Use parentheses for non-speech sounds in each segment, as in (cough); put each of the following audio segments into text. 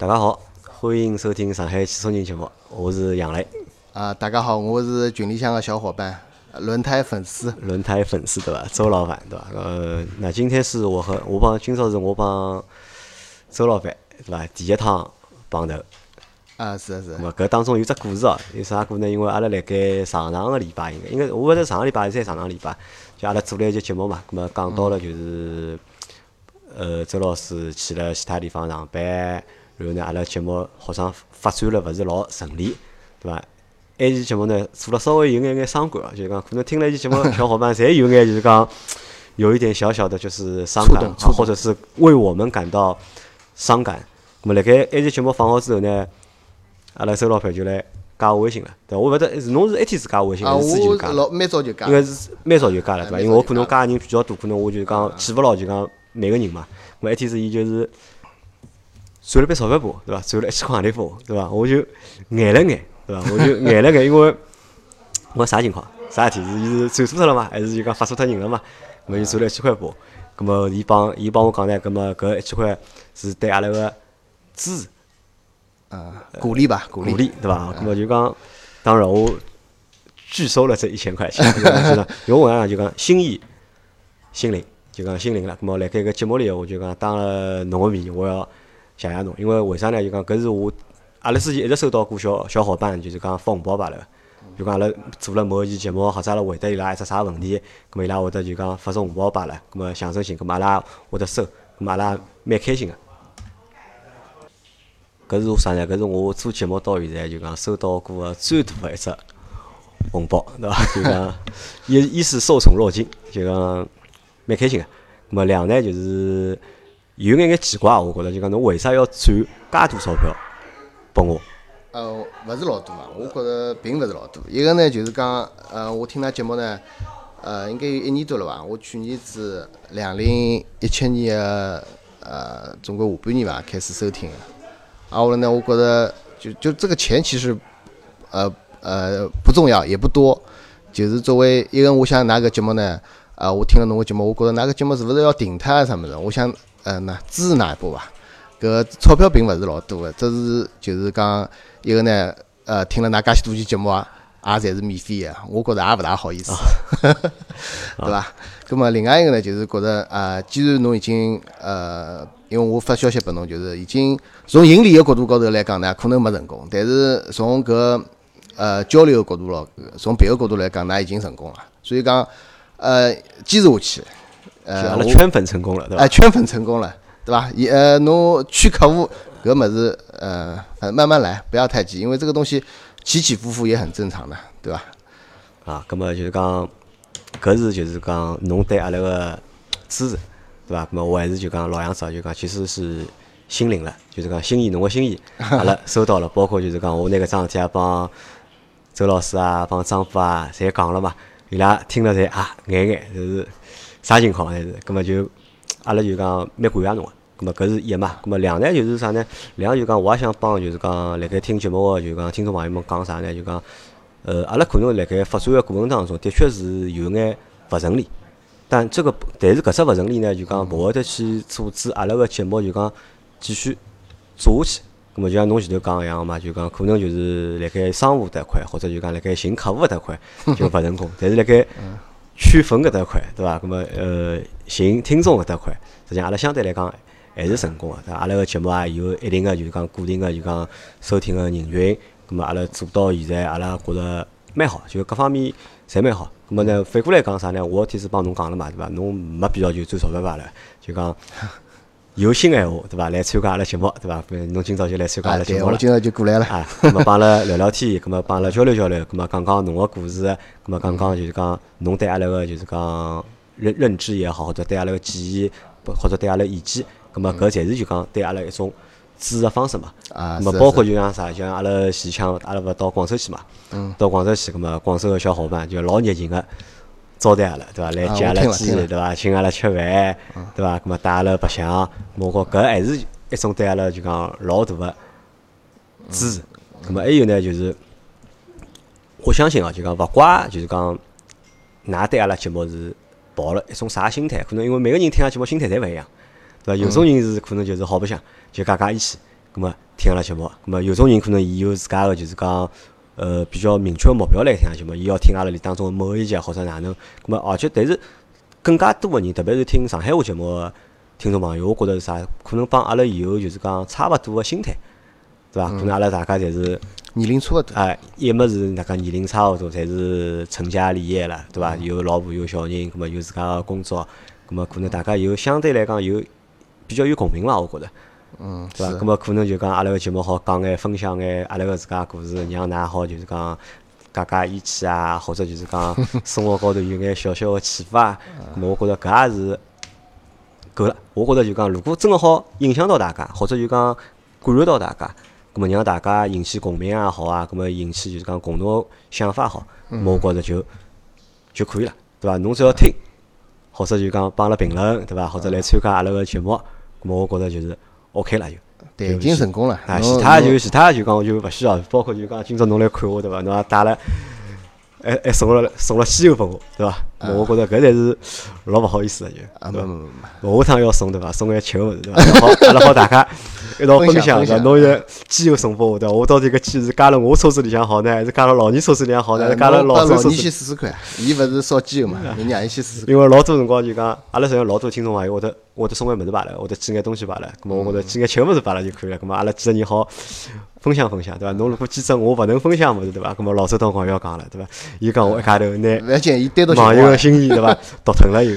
大家好，欢迎收听上海汽车人节目，我是杨磊。啊，大家好，我是群里向的小伙伴，轮胎粉丝。轮胎粉丝对伐？周老板对伐？呃，那今天是我和我帮今朝是我帮周老板对伐？第一趟碰头。啊，是是。咹？搿当中有只故事哦，有啥故呢？因为阿拉辣盖上上个礼拜，应该应该我勿晓得上个礼拜还是再上上礼拜，就阿拉做了一节节目嘛。咾么讲到了就是，呃，周老师去了其他地方上班，然后呢，阿拉节目好像发展了勿是老顺利，对伐？埃期节目呢做了稍微有眼眼伤感，就是讲可能听了一期节目，(laughs) 小伙伴侪有眼就是讲有一点小小的就是伤感，或者是为我们感到伤感。那么辣盖埃期节目放好之后呢？阿拉周老板就来加我微信了，对伐？我勿晓得是侬是一天自加我微信，还是之前就加？老蛮早就加。应该是蛮早就加了，对伐？因为我可能加个人比较多，可能我就讲记勿牢，就讲每个人嘛。我一天是伊就是转了笔钞票拨我，对伐？赚了一千块钿拨我，对伐？我就眼了眼，对伐？我就眼了眼，因为我啥情况？啥事体？是伊是转错脱了嘛？还是就讲发错脱人了嘛？咾么伊转了一千块拨我，咾么伊帮伊帮我讲呢，咾么搿一千块是对阿拉个支持。啊，鼓励吧，鼓励鼓励，对伐？那么就讲，当然我拒收了这一千块钱，因为我讲就讲心意心灵，就讲心灵了。那么辣盖个节目里，我就讲当了侬个面，我要谢谢侬，因为为啥呢？就讲搿是我阿拉之前一直收到过小小伙伴，就是讲发红包罢了。就讲阿拉做了某一期节目，或者阿拉回答伊拉一只啥问题，咁么伊拉会得就讲发送红包罢了。咁么象征性，咁么阿拉会得收，咁么阿拉蛮开心个。搿是啥呢？搿是我做节目到现在就讲收到过个最大个一只红包，对伐？(laughs) 就讲一一是受宠若惊，就讲蛮开心个。那么两呢，就是有眼眼奇怪，我觉着就讲侬为啥要转介多钞票拨我？呃，勿是老多嘛，我觉着并勿是老多。一个呢，就是讲，呃，我听㑚节目呢，呃，应该有一年多了伐？我去年子两零一七年个呃，总归下半年伐，开始收听。啊，我呢？我觉得就就这个钱其实，呃呃不重要，也不多。就是作为一个，我想拿个节目呢，啊，我听了侬个节目，我觉着拿个节目是勿是要停脱啊？什么的？我想，呃，那支持哪一波伐？搿钞票并勿是老多个，只是就是讲一个呢，呃，听了㑚介许多期节目啊，也侪是免费个，我觉着也勿大好意思，对伐？葛末另外一个呢，就是觉着啊，既然侬已经呃。因为我发消息拨侬，就是已经从盈利个角度高头来讲呢，可能没成功，但是从搿呃交流个角度咯，从别个角度来讲，那已经成功了。所以讲，呃，坚持下去，呃，阿拉圈粉成功了，对伐？哎，圈粉成功了，对伐？也呃，侬圈客户搿物事，呃，慢慢来，不要太急，因为这个东西起起伏伏也很正常的，对伐？啊，葛么就是讲，搿是就是讲侬对阿拉个支持。对伐？搿么我还是就讲老样子，就讲其实是心领了，就是讲心意，侬个心意，(laughs) 阿拉收到了。包括就是讲我那个桩事体啊，帮周老师啊，帮张夫啊，侪讲了嘛。伊拉听了侪啊，眼眼就是啥情况还是？葛么就阿拉就讲蛮感谢侬个。葛么搿是一嘛？葛么两呢就是啥呢？两就讲我也想帮就是讲辣盖听节目个就讲听众朋友们讲啥呢？就讲呃，阿拉可能辣盖发展个过程当中，的确是有眼勿顺利。但这个，但是搿只勿顺利呢，就讲勿会得去阻止阿拉个节目，就讲继续做下去。咁么就像侬前头讲个一样嘛，就讲可能就是辣盖商务搭块，或者就讲辣盖寻客户搭块就勿成功。但是辣盖圈粉搿搭块，对伐？搿么呃，寻听众搿搭块，实际上阿拉相对来讲还是成功个。对伐？阿拉个节目也有一定个就是讲固定个就讲收听个人群。搿么阿拉做到现在，阿拉觉着蛮好，就各方面侪蛮好。搿么呢？反过来讲啥呢？我天是帮侬讲了嘛，对伐？侬没必要就赚钞票罢了，就讲有心闲话，对伐？来参加阿拉节目，对伐？侬今朝就来参加阿拉节目了。我今朝就过来了。啊，咁么帮阿拉聊聊天，咁么帮阿拉交流交流，咁么讲讲侬个故事，咁么讲讲就是讲侬对阿拉个就是讲认认知也好，或者对阿拉个建议，或者对阿拉意见，咁么搿侪是就讲对阿拉一种。支持方式嘛，啊，么包括就像啥，就像阿拉前腔，阿拉勿到广州去嘛，嗯，到广州去，搿么广州个小伙伴就老热情个招待阿拉，对伐？来接阿拉机，对伐？请阿拉吃饭，对伐？搿么带阿拉白相，包括搿还是一种对阿拉就讲老大个支持。搿么还有呢，就是我相信哦，就讲勿怪，就是讲㑚对阿拉节目是抱了一种啥心态？可能因为每个人听阿拉节目心态侪勿一样。对伐？有种人是可能就是好白相，就加加义气，葛末听阿拉节目。咁么有种人可能伊有自家个就是讲，呃，比较明确个目标来听节目，伊要听阿拉里当中的某一集或者哪能。咁么而且但是更加多个人，特别是听上海话节目个听众朋友，我觉着是啥？可能帮阿拉以后就是讲差勿多个心态，对伐？可能阿拉大家侪是。年龄差勿多，哎，一么是那个年龄差勿多，侪是成家立业了，对伐？有老婆有小人，葛末有自家个工作，葛末可能大家有相对来讲有比较有共鸣伐？我觉着，嗯，对伐？是葛末可能就讲阿拉个节目好讲眼分享眼阿拉个自家故事，让㑚好就是讲解解义气啊，或者就是讲 (laughs) 生活高头有眼小小个启发啊。葛末我觉着搿也是够了。我觉着就讲，如果真个好影响到大家，或者就讲感染到大家。咁么让大家引起共鸣也好啊，咁么引起就是讲共同想法好，咁我觉着就就可以了，对伐？侬只要听，或者就讲帮阿拉评论，对伐？或者来参加阿拉个节目，咁么我觉着就是 OK 了就。对，已经成功了。啊，其他就其他就讲我就勿需要，包括就讲今朝侬来看我，对伐？侬也带了，还还送了送了西柚拨我，对伐？我觉着搿才是老勿好意思个就，啊？没没没，我下趟要送对伐？送眼吃个物事对伐？好，阿拉好大家一道分分享享对伐？侬现在鸡又送拨我对伐？我到底搿鸡是加了我车子里向好呢，还是加了老倪车子里向好呢？还是加了老周车子帮老倪先？试试看，伊勿是烧机油嘛，(laughs) 侬让伊先试试看。因为老多辰光就讲，阿拉实际上老多听众朋友会得会得送眼物事罢了，会得寄眼东西罢了。咁么我觉着寄眼吃个物事罢了就可以了。咁么阿拉几个人好分享分享对伐？侬如果寄只我勿能分享物事对伐？咁么老周当光要讲了对伐？伊讲我一家头拿网友个心意对伐？(laughs) 读疼了又。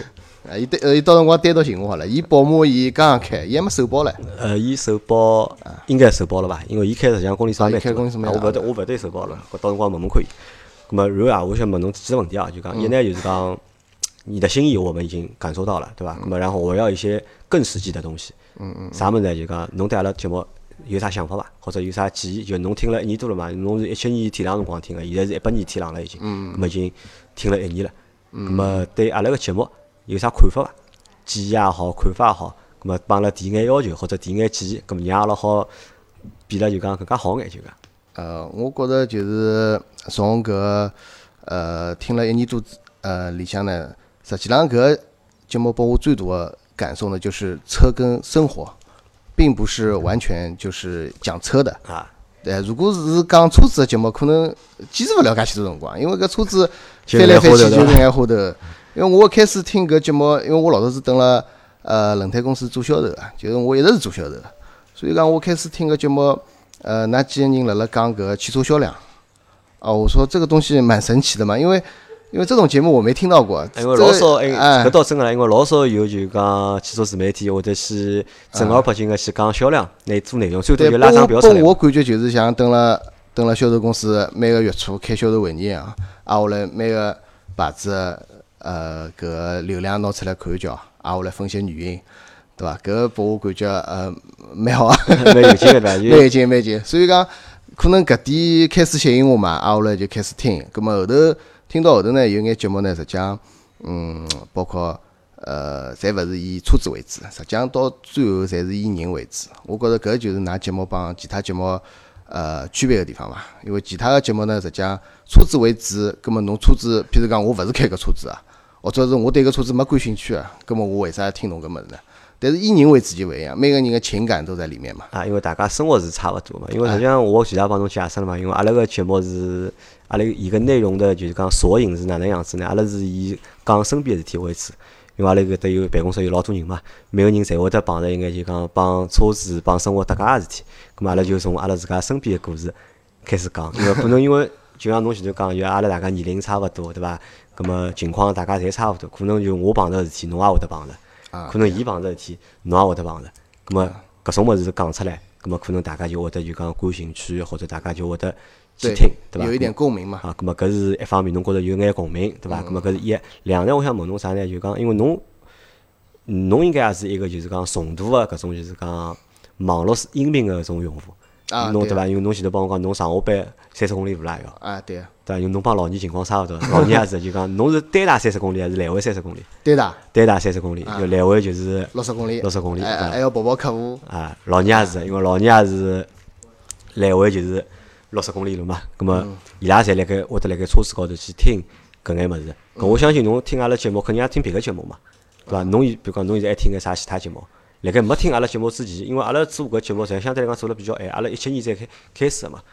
啊，伊单呃，伊到辰光单独寻我好了。伊保姆伊刚刚开，伊还没首保唻。呃，伊首保应该首保了吧？因为伊开实际上公里数啊伊开蛮多公里数蛮我勿对，我勿对首保了，搿到辰光问问看伊。咁么，然后啊，我想问侬几个问题啊，就讲一呢，就是讲你的心意我们已经感受到了，对伐？咁么，然后我要一些更实际的东西。嗯嗯。啥物事呢？就讲侬对阿拉节目有啥想法伐？或者有啥建议？就侬听了一年多了嘛，侬是一七年天朗辰光听个，现在是一八年天朗了已经。嗯。咁么已经听了一年了。嗯。咁么对阿拉个节目有啥看法伐？建议也好，看法也好，咁么帮阿拉提眼要求或者提眼建议，咁么让阿拉好变了就讲更加好眼就讲。呃，我觉着就是从搿呃听了一年多呃里向呢，实际上搿节目拨我最大的感受呢，就是车跟生活，并不是完全就是讲车的。啊，对，如果是讲车子的节目，可能坚持勿了介许多辰光，因为搿车子就翻来翻去就是眼花头。因为我一开始听搿节目，因为我老早是蹲辣呃轮胎公司做销售的，就是我一直是做销售的，所以讲我开始听搿节目，呃，那几个人辣辣讲搿个汽车销量，哦，我说这个东西蛮神奇的嘛，因为因为这种节目我没听到过，因为老少，哎，哎。搿倒真个啦，因为老少有就讲汽车自媒体或者去正儿八经个去讲销量，来做内容，最多对，就拉张表出来我感觉就是像蹲辣蹲辣销售公司每个月初开销售会议一样，挨下来每个牌子的呃搿个流量拿出来看一叫，挨下来分析原因，对伐？搿个拨我感觉呃蛮好啊，(laughs) 蛮有劲个？(laughs) 蛮有劲蛮有劲。所以讲可能搿点开始吸引我嘛，挨下来就开始听。葛末后头听到后头呢，有眼节目呢，实际上嗯，包括。呃，侪勿是以车子为主，实际上到最后侪是以人为主。我觉着搿就是㑚节目帮其他节目呃区别个地方伐。因为其他个节目呢，实际上车子为主，葛末侬车子，譬如讲我勿是开搿车子啊，或者是我对搿车子没感兴趣啊，葛末我为啥要听侬搿物事呢？但是以人为主就勿一样，每个人个情感都在里面嘛。啊，因为大家生活是差勿多嘛。因为实际上我前头帮侬解释了嘛，因为阿拉个节目是阿拉伊个内容的，就是讲索引是哪能样子呢？阿拉是以讲身边个事体为主。因为阿拉搿搭有办公室有老多人嘛，每个人侪会得碰着一眼就讲帮车子、帮生活搭界个事体。咁么阿拉就从阿拉自家身边个故事开始讲，因为可能因为就像侬前头讲，就阿拉大家年龄差勿多，对伐？咁么情况大家侪差勿多，可能就我碰着个事体，侬也会得碰着。啊可能伊碰着事体，侬也会得碰着。咁么搿种物事讲出来，咁么可能大家就会得就讲感兴趣，或者大家就会得去听，对伐？有一点共鸣嘛。啊，咁么搿是一方面，侬觉着有眼共鸣，对伐？咁么搿是一。两呢，我想问侬啥呢？就讲因为侬，侬应该也是一个就是讲重度个搿种就是讲网络音频个搿种用户，侬对伐？因为侬前头帮我讲，侬上下班三十公里路啦要，啊，对，对伐？因为侬帮老年情况差勿多，老年也是就讲侬是单打三十公里还是来回三十公里？单打，单打三十公里，就来回就是六十公里，六十公里，还要跑跑客户，啊，老年也是，因为老年也是来回就是六十公里路嘛，葛么伊拉侪辣盖会得辣盖车子高头去听搿眼物事。搿我相信侬听阿拉节目，肯定也听别个节目嘛，对伐？侬现比如讲侬现在还听个啥其他节目？辣盖没听阿拉节目之前，因为阿拉做搿节目，侪相对来讲做了比较晚，阿拉一七年才开开始个嘛。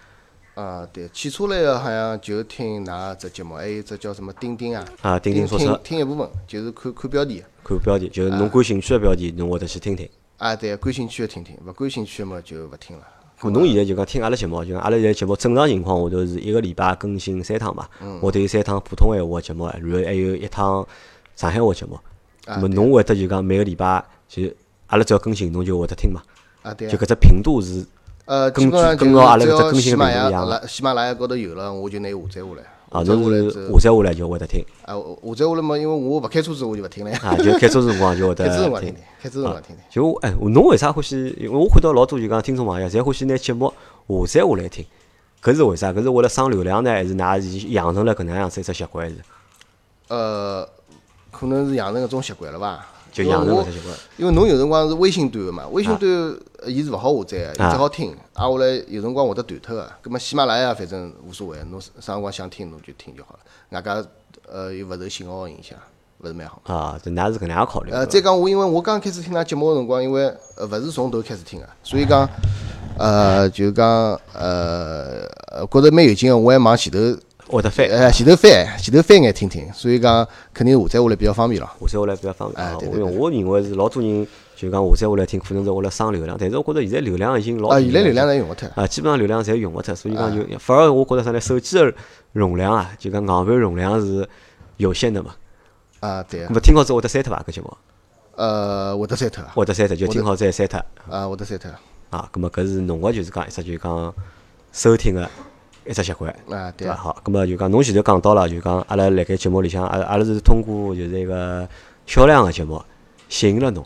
啊，对，汽车类个好像就听㑚只节目，还有只叫什么钉钉啊，啊，钉钉说车听听一部分，就是看看标题。看标题，就是侬感兴趣个标题，侬会得去听听。啊，对，感兴趣的听听，勿感兴趣的嘛就勿听了。咾侬现在就讲听阿拉节目，就讲阿拉现在节目正常情况下头是一个礼拜更新三趟嘛，我头有三趟普通闲话个节目，然后还有一趟上海话节目。啊咾么侬会得就讲每个礼拜就阿拉只要更新，侬就会得听嘛。啊，对啊。就搿只频度是呃，根基本上据跟牢阿拉搿只更新频率一样雅、喜马拉雅高头有了，我就拿伊下载下来。啊，下载侬是下来之后下载下来就会得听啊，下载下来嘛，因为我勿开车子，我就勿听了呀。啊，就开车子辰光就会 (laughs) 开车辰得听光听听。，开车辰光听听。就哎，侬为啥欢喜？因为我看到老多就讲听众朋友侪欢喜拿节目下载下来听，搿是为啥？搿是为了省流量呢，还是㑚是养成了搿能样子一只习惯？还是呃，可能是养成搿种习惯了伐？就养成搿只习惯？因为侬有辰光是微信端个嘛，微信端呃伊是勿好下载个，伊啊只好听，啊下来有辰光会得断脱个。葛末喜马拉雅反正无所谓，侬啥辰光想听侬就听就好了。外加呃又勿受信号个影响，勿是蛮好。啊，就㑚是搿能样考虑呃，再讲我因为我刚开始听㑚节目个辰光，因为呃勿是从头开始听个，所以讲呃就讲呃呃觉着蛮有劲个，我还往前头会得翻，呃前头翻前头翻眼听听，所以讲肯定下载下来比较方便咯。下载下来比较方便啊。哎对对因为我认为是老多人就讲下载下来听，可能是为了省流量，但是我觉着现在流量已经老啊，现在流量侪用勿脱。啊，基本上流量侪用勿脱，所以讲就反而我觉着啥呢？手机个容量啊，就讲硬盘容量是有限的嘛。啊，对那，么听好之后会得删脱伐？搿节目呃，会得删脱啊，会得删脱，就听好再删脱啊，会得删脱啊。咁么搿是侬个就是讲一只就是讲收听个一只习惯。啊，对伐？好，咁么就讲侬前头讲到了，就讲阿拉辣盖节目里向，阿拉阿拉是通过就是一个销量个节目吸引了侬，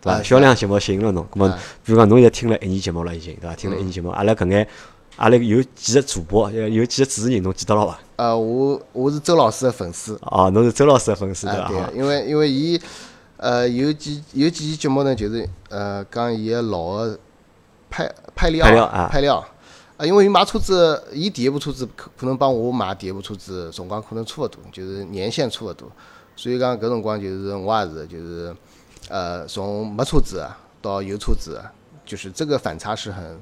对伐？啊销量节目吸引了侬，咁么啊比如讲侬现在听了一年节目了已经，对伐？听了一年节目，阿拉搿眼阿拉有几个主播，有有几个主持人侬记得了伐？呃，我我是周老师的粉丝，哦，侬是周老师的粉丝对啊，伐？因为因为伊呃有几有几期节目呢，就是呃讲伊个老个派派料配料啊派料因为买车子，伊第一部车子可可能帮我买第一部车子辰光可能差勿多，就是年限差勿多，所以讲搿辰光就是我也是就是呃从没车子到有车子，就是这个反差是很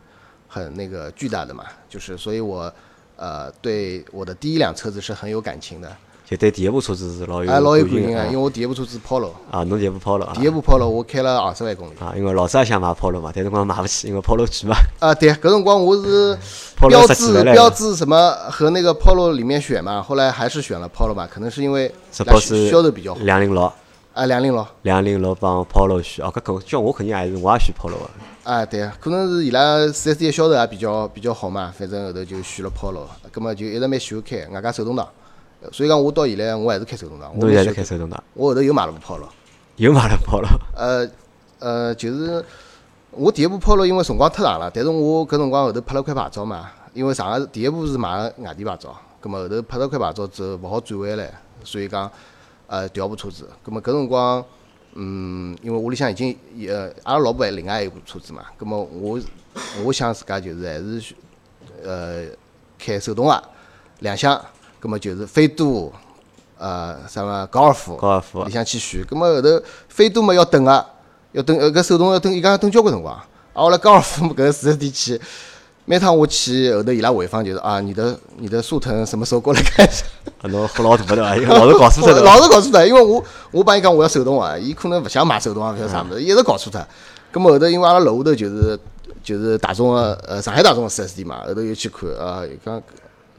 很那个巨大的嘛，就是所以我呃对我的第一辆车子是很有感情的。就对第一部车子是老有哎，老有感情个，感情的因为我第一部车子 Polo，啊，侬第一部 Polo 啊第一部 Polo 我开了二十万公里。啊，因为老早也想买 Polo 嘛，但是光买勿起，因为 Polo 贵嘛。啊，对，搿辰光我是 (laughs) 标志标志什么和那个 Polo 里面选嘛，后来还是选了 Polo 嘛，可能是因为这是销售比较好。两零六，啊，两零六，两零六帮 Polo 选，哦，搿搿叫我肯定还是我也选 Polo 个。啊，对，可能是伊拉四 S 店销售也比较比较好嘛，反正后头就选了 Polo，葛么就一直蛮喜欢开，外加手动挡，所以讲我到现在我还是开手动挡，我侬现在蛮喜欢是开手动挡，我后头又买了部 Polo。又买了 Polo，(laughs) 呃呃，就是我第一部 Polo 因为辰光太长了，但是我搿辰光后头拍了块牌照嘛，因为上个第一部是买了外地牌照，葛末后头拍了块牌照之后勿好转回来，所以讲呃调部车子，葛末搿辰光嗯，因为屋里向已经呃阿拉老婆还另外一部车子嘛，葛末我我想自家就是还是选呃开手动个两厢，葛末就是飞度。呃，啥么高尔夫，高尔夫里向去选，葛末后头飞度嘛要等个，要等呃搿手动要等，伊讲要等交关辰光。啊，我来高尔夫 (laughs) 搿个四 S 店去，每趟我去后头伊拉回访就是啊，你的你的速腾什么时候过来看一下？啊侬喝老大对伐？(laughs) 老是搞错脱？老是搞错脱，因为我我帮伊讲我要手动啊，伊可能勿想买手动啊，勿晓得啥物事，一直搞错脱。葛末后头因为阿拉楼下头就是就是大众个呃上海大众个四 S 店嘛，后头又去看啊，伊讲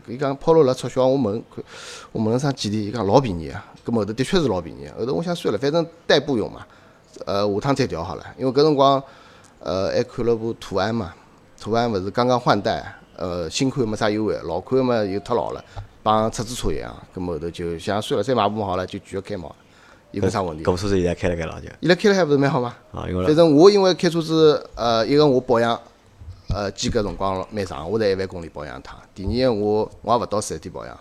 伊讲 Polo 辣促销，我问看我问了上几钿，伊讲老便宜啊。葛末后头的确是老便宜，后头我想算了，反正代步用嘛，呃下趟再调好了，因为搿辰光呃还看了部途安嘛，途安勿是刚刚换代，呃新款没啥优惠，老款嘛又太老了，帮出租车一样。葛末后头就想算了，再买部好了，就继续开嘛，有没啥问题搿。部车子现在开了开了就伊拉开了还勿是蛮好嘛？啊，因为反正我因为开车子，呃，一个我保养，呃，间隔辰光蛮长，我才一万公里保养一趟。第二个我我也勿到四 S 店保养，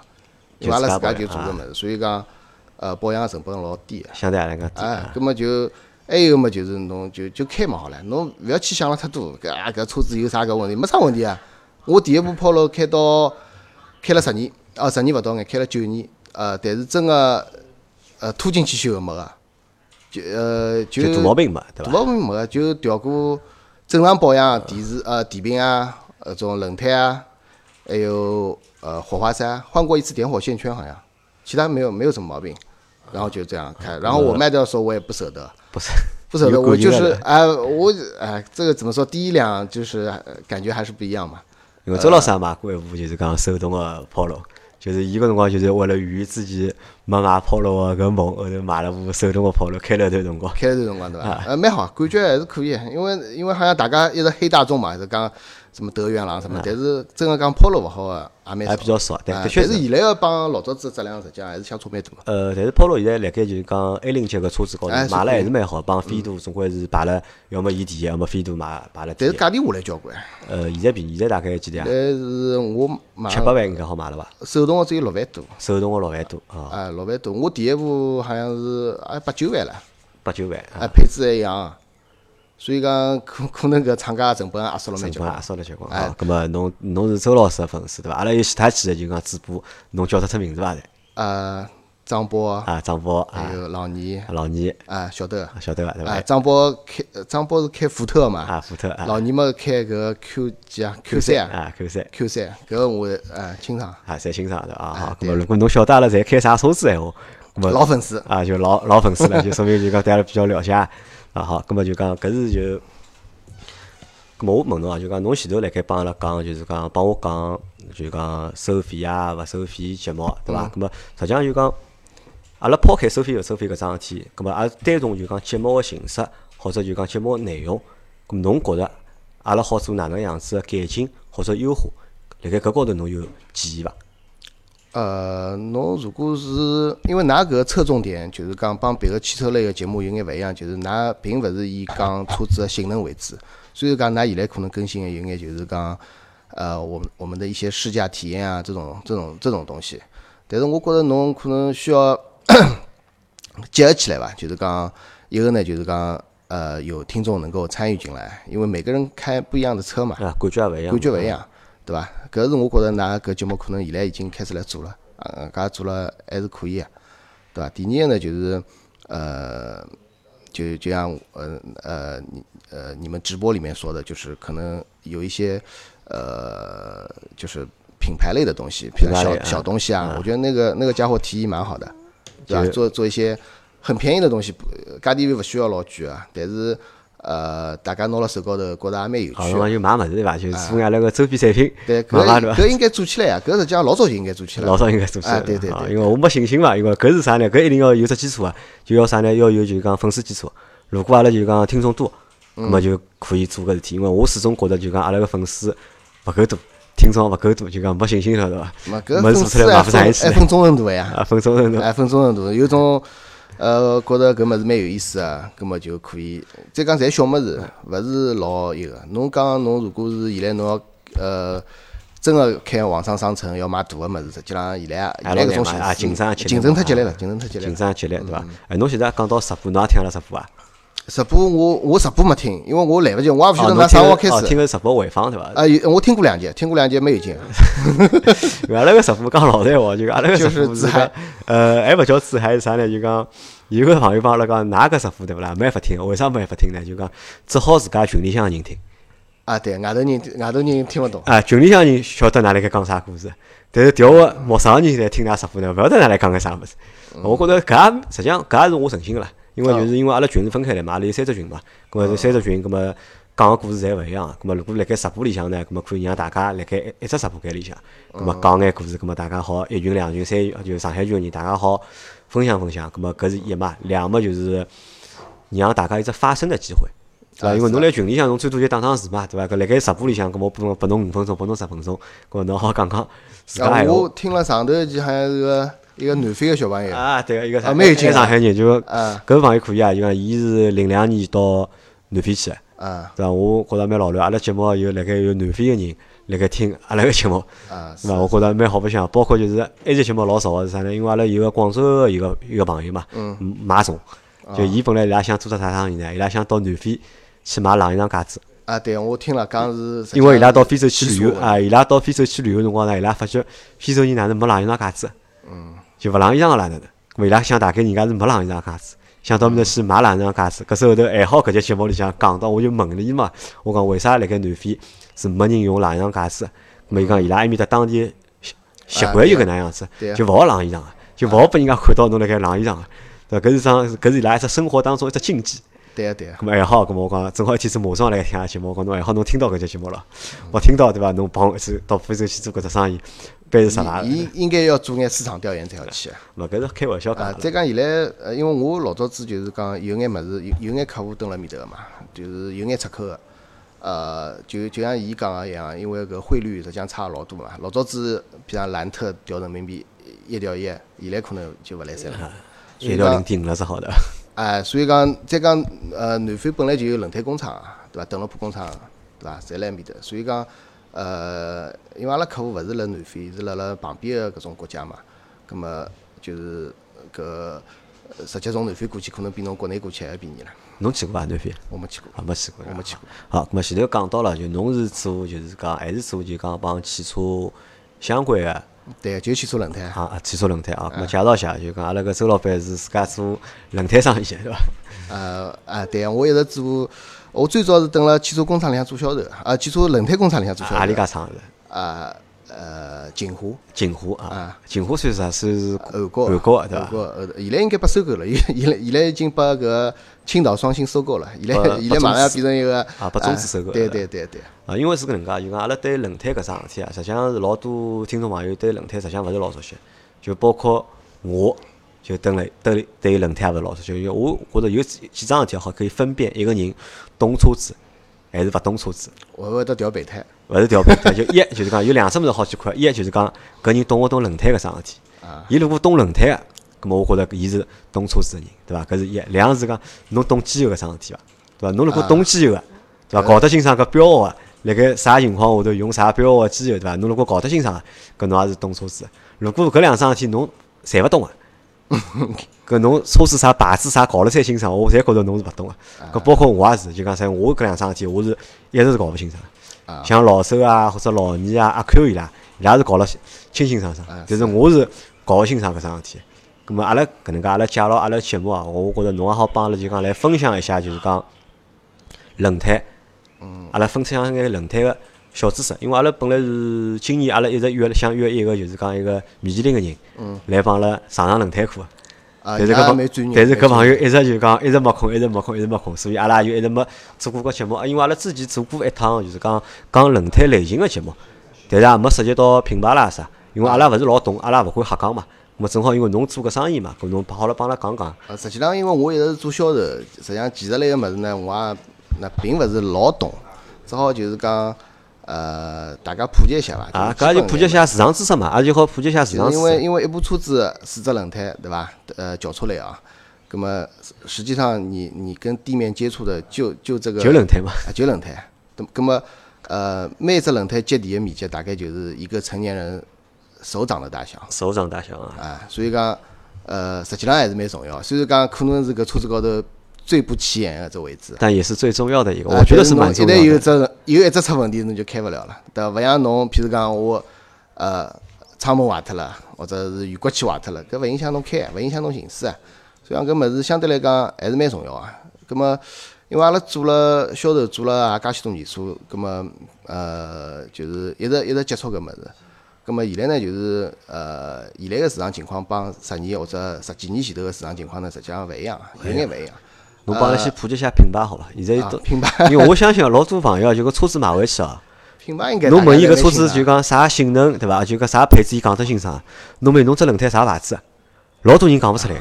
因为阿拉自家就做个物事，所以讲，呃，保养成本老低个。相对来讲低哎啊，，葛么就还有么就是侬就就开嘛好了，侬勿要去想了太多，搿啊搿车子有啥搿问题？没啥问题啊。我第一部 Polo 开到开了十年，哦十年勿到眼，开了九年，呃，但是真个呃拖进去修个没个，就呃就就大毛病嘛，对伐？大毛病没个，就调过正常保养，电池呃电瓶啊，呃种轮胎啊，还有呃火花塞啊，换过一次点火线圈好像，其他没有没有什么毛病。然后就这样开，然后我卖掉的时候我也不舍得，不是 (laughs) 不舍得，我就是感觉的哎我哎这个怎么说？第一辆就是呃感觉还是不一样嘛。因为周老师也买过一部，就是讲手动的 Polo，就是一个辰光就是为了圆自己没买 Polo 个搿梦，后头买了部手动个 Polo，开了一段辰光。开了段辰光对伐啊？呃，蛮好，感觉还是可以，因为因为好像大家一直黑大众嘛，是讲什么德源啦什么，但是真个讲 Polo 勿好个也蛮啊还比较少但啊的确是但是现在个帮老早子质量实际上还是相差蛮大个。呃，但是 Polo 现在辣盖就是讲 A 零级个车子高头卖了还是蛮好，帮飞度总归是排了，要么伊第一，要么飞度买排了。但是价钿下来交关，呃，现在便宜，现在大概几钿啊？现在？是我买七八万应该好买了伐？手动个只有六万多，手动个六万多啊，啊，六万多。我第一部好像是啊八九万了，八九万啊，啊，配置还一样，所以讲可可能搿厂家成本也压缩了蛮结棍成本也。烧了结棍哎啊。葛末侬侬是周老师个粉丝对伐？阿拉有其他几个就讲主播，侬叫得出名字伐？呃，张波，啊，张波啊还，有老倪，老倪啊，晓得。晓得伐？对啊，伐？张波开，呃张波是开福特嘛，啊，福特啊，老倪嘛开搿 Q 几啊，Q 三啊啊，Q 三，Q 三，搿个我呃清爽，啊，侪欣赏对伐？啊，好，葛末如果侬晓得阿拉侪开啥车子闲话，老粉丝。啊，就老老粉丝了，就说明就讲对阿拉比较了解啊。好，葛么就讲搿是就，葛么我问侬啊，就讲侬前头辣盖帮阿拉讲，就是讲帮我讲，就讲收费啊，勿收费节目，对伐？葛么实际上就讲，阿拉抛开收费勿收费搿桩事体，葛么阿拉单从就讲节目个形式，或者就讲节目个内容，葛么侬觉着阿拉好做哪能样子个改进或者优化？辣盖搿高头侬有建议伐？呃，侬如果是因为㑚搿个侧重点就是讲帮别个汽车类个节目有眼勿一样，就是㑚并勿是以讲车子个性能为主，所以讲㑚现在可能更新个有眼就是讲，呃，我们我们的一些试驾体验啊，这种这种这种东西。但是我觉着侬可能需要 (coughs) 结合起来吧，就是讲一个呢，就是讲呃有听众能够参与进来，因为每个人开不一样的车嘛，啊，感觉也勿一样，感觉勿一样，对伐？搿是我觉着㑚搿节目可能现在已经开始来做了，啊，搿做了还是可以个，对伐？第二个呢，就是呃，就就像呃呃你呃你们直播里面说的，就是可能有一些呃就是品牌类的东西，比如小小东西啊，我觉得那个那个家伙提议蛮好的，对伐？做做一些很便宜的东西，不价钿又勿需要老贵啊，但是呃大家拿了手高头觉着也蛮有好，趣的。辰光就买物事对伐？就是做眼阿拉个周边产品，对？搿搿应该做起来呀，搿实际上老早就应该做起来。老早应该做起来对对对因为我没信心嘛，因为搿是啥呢？搿一定要有只基础啊，就要啥呢？要有就是讲粉丝基础。如果阿拉就讲听众多，嗯那么就可以做搿事体。因为我始终觉得就讲阿拉个粉丝勿够多，听众勿够多，就讲没信心了，对伐？嘛，搿没做出来买不上一起分忠诚度呀，(laughs) 啊，分钟程度还分忠诚度，有种呃觉着搿物事蛮有意思啊，葛末就可以。再讲侪小物事，勿是老一个。侬讲侬如果是现在侬要呃真个开网上商城要买大个物事，实际上现在也现在搿种形啊，竞争也激烈竞争太激烈啊了，竞争太激烈竞。争也激烈，对伐？嗯哎，侬现在讲到直播，侬也听阿拉直播啊？直播我我直播没听，因为我来勿及，我也勿晓哦，得㑚侬啥辰光开始，听。个直播回放对伐？啊，有我听过两节，听过两节没有劲。(laughs) 阿拉个直播讲老实闲话，就阿拉个直就是播是呃，还勿叫自嗨是啥呢？就讲有个朋友帮阿拉讲，㑚搿直播对勿啦？没办法听，为啥没办法听呢？就讲只好自家群里向人听。啊，对，外头人外头人听勿懂。啊，群里向人晓得㑚辣盖讲啥故事，但是调个陌生人在听㑚直播呢，勿晓得㑚辣讲个啥物事。我觉着搿也实际上搿也是我诚心个啦，因为就是因为阿拉群是分开来嘛，阿拉有三只群嘛，葛末是三只群，葛末讲个故事侪勿一样。葛末如果辣盖直播里向呢，葛末可以让大家辣盖一一只直播间里向，葛末讲眼故事，葛末大家好一群、两群、三群，就上海群个人，大家好分享分享。葛末搿是一嘛，两嘛就是让大家有只发声的机会。对伐？因为侬辣群里向，侬最多就打打字嘛，对伐？搿辣盖直播里向，搿么拨拨侬五分钟，拨侬十分钟，搿么侬好讲讲自家啊，闲话。我听了上头一期好像是个一个南非个小朋友，啊，对个，一个啊蛮有上海人，就啊搿朋友可以啊，就讲伊是零两年到南非去的，啊对伐？我觉着蛮老卵，阿拉节目有辣盖有南非个人辣盖听阿拉个节目，啊，对伐？我觉着蛮好白相，包括就是埃及节目老少个是啥呢？因为阿拉有个广州个一个一个朋友嘛，嗯，马总，就伊本来伊拉想做只啥生意呢？伊拉想到南非去买冷衣裳戒指。啊，对，我听了讲是，因为伊拉到非洲去旅游啊，伊拉到非洲去旅游辰光呢，伊拉发觉非洲人哪能没冷衣裳戒指，嗯，就勿冷衣裳个啦哪能，伊拉想大概人家是没冷衣裳架子，想到面搭去买两张架子。搿时候头还好搿节节目里向讲到，我就问了伊嘛，我讲为啥辣盖南非是没人用晾衣裳架子？咾么伊讲伊拉埃面搭当地习习惯就搿能样子就勿好晾衣裳个，就勿好拨人家看到侬辣盖晾衣裳个，对伐？搿是桩搿是伊拉一只生活当中一只禁忌。对啊对个。咁么还好，咁么我讲正好一天子马上来听下节目，我讲侬还好侬听到搿节节目了，我听到对伐？侬帮我一次到非洲去做搿只生意，班是实伐？伊应该要做眼市场调研才要去个。勿搿是开玩笑啊讲，的。再讲现在，呃，因为我老早子就是讲有眼物事，有有眼客户蹲辣面头个嘛，就是有眼出口个。呃，就就像伊讲个一样，因为搿汇率实际上差老多嘛。老早子，比如兰特调人民币一调一，现在可能就勿来三了。一调零，点五了是好的，哎，所以讲再讲，呃，南非本来就有轮胎工厂啊，对伐？邓乐普工厂，对伐？侪辣埃面头。所以讲，呃，因为阿拉客户勿是辣南非，是辣辣旁边个搿种国家嘛，葛末就是搿呃直接从南非过去，可能比侬国内过去还要便宜了。侬去过伐？南非？我没去过，啊，没去过，我没去过。好，咁么前头讲到了，就侬是做就是讲还是做就讲帮汽车相关个对，就汽车轮胎。啊啊汽车轮胎啊，咁么介绍一下，就讲阿拉搿周老板是自家做轮胎生意的，对伐？呃啊，对，我一直做，我最早是蹲辣汽车工厂里向做销售，啊，汽车轮胎工厂里向做销售。阿里家厂是啊呃，锦华。锦华啊，锦华算是啥？算是韩国韩国的对伐？韩国呃，现在应该被收购了，现 (laughs) 现在现在已经把搿青岛双星收购了，现在把现在马上要变成一个啊把中资收购对了对对对，啊，因为是搿能介，就讲阿拉对轮胎搿桩事体啊，实际上是老多听众朋友对轮胎实际上勿是老熟悉，就包括我，就蹲辣对对轮胎也勿是老熟悉。因为我觉着有几几桩事体好可以分辨一个人懂车子还是勿懂车子，会会得调备胎，勿是调备胎。就一就是讲有两只物事好去看，一就是讲搿人懂勿懂轮胎搿桩事体。啊伊如果懂轮胎个，葛末我觉着伊是懂车子个人，对伐？搿是一。两是讲侬懂机油搿桩事体伐？对伐？侬如果懂机油个，对伐？搞得清爽搿标号个，辣盖啥情况下头用啥标号个机油，对伐？侬如果搞得清爽个，搿侬也是懂车子个。如果搿两桩事体侬侪勿懂个，(laughs) 搿侬车子啥牌子啥搞了再清爽，我侪觉着侬是勿懂个。搿包括我也是，就讲啥，我搿两桩事体我是一直是搞勿清爽的。像老手啊或者老二啊、阿 Q 伊拉，伊拉是搞了清清爽爽，但是我是搞勿清爽搿桩事体。咁么阿拉搿能介，阿拉介绍阿拉节目啊，我觉着侬也好帮阿拉就讲来分享一下，就是讲轮胎，阿拉分享眼轮胎个小知识。因为阿拉本来是今年阿拉一直约了想约一个就是讲一个米其林个人，来帮阿拉上上轮胎课。但是搿朋但是搿朋友一直就讲一直没空，一直没空，一直没空，所以阿拉就一直没做过搿节目。啊因为阿拉之前做过一趟就是讲讲轮胎类型个节目，但是也没涉及到品牌啦啥，因为阿拉勿是老懂，阿拉勿会瞎讲嘛。咁么正好因为侬做搿生意嘛，搿侬好了帮阿拉讲讲。呃，实际上因为我一直是做销售，实际上技术类个物事呢，我也那并勿是老懂，只好就是讲呃，大家普及一下伐。啊，就是基本搿就普及一下市场知识嘛，也就好普及一下市场知识因为。因为一部车子四只轮胎，对伐？呃，轿车类啊，那么实际上你你跟地面接触的就就这个就轮胎嘛，啊，就轮胎。那那么呃，每只轮胎接地的面积大概就是一个成年人手掌的大小手掌大小啊，啊，所以讲呃，实际上还是蛮重要。虽然讲可能是搿车子高头最不起眼的这位置。但也是最重要的一个，啊我觉得是蛮重要的。有只有一只出问题，侬就开勿了了，对伐？勿像侬，譬如讲我呃窗门坏脱了，或者是雨刮器坏脱了，搿勿影响侬开，勿影响侬行驶啊。所以讲搿物事相对来讲还是蛮重要啊。葛么，因为阿拉做了销售做了也介许多年数，葛么呃就是一直一直接触搿物事。葛么现在呢，就是呃现在个市场情况帮十年或者十几年前头个市场情况呢，实际上勿一样，有眼勿一样。侬帮阿拉先普及一下品牌好伐？现在都啊品牌 (laughs) 因为我相信老多朋友啊，就搿车子买回去啊。品牌应该侬问伊大家搿车子就讲啥性能，对伐？就讲啥配置，伊讲得清爽。侬问侬只轮胎啥牌子，老多人讲勿出来。